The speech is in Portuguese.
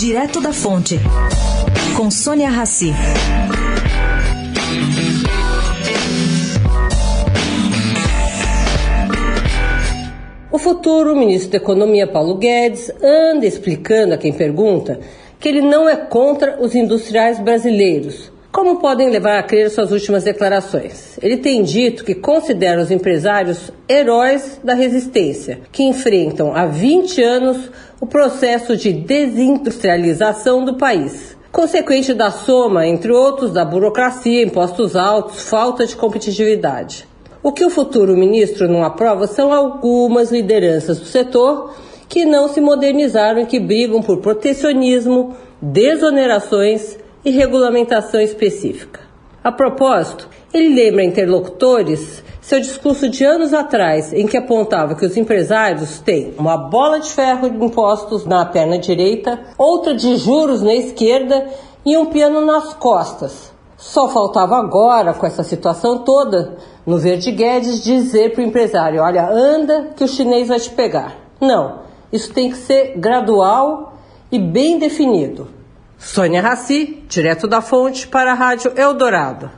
Direto da Fonte, com Sônia Rassi. O futuro ministro da Economia, Paulo Guedes, anda explicando a quem pergunta que ele não é contra os industriais brasileiros. Como podem levar a crer suas últimas declarações? Ele tem dito que considera os empresários heróis da resistência, que enfrentam há 20 anos o processo de desindustrialização do país, consequente da soma, entre outros, da burocracia, impostos altos, falta de competitividade. O que o futuro ministro não aprova são algumas lideranças do setor que não se modernizaram e que brigam por protecionismo, desonerações e regulamentação específica. A propósito, ele lembra interlocutores seu discurso de anos atrás, em que apontava que os empresários têm uma bola de ferro de impostos na perna direita, outra de juros na esquerda e um piano nas costas, só faltava agora, com essa situação toda, no Verde Guedes dizer para o empresário: olha, anda que o chinês vai te pegar. Não, isso tem que ser gradual e bem definido. Sônia Raci, direto da fonte para a Rádio Eldorado.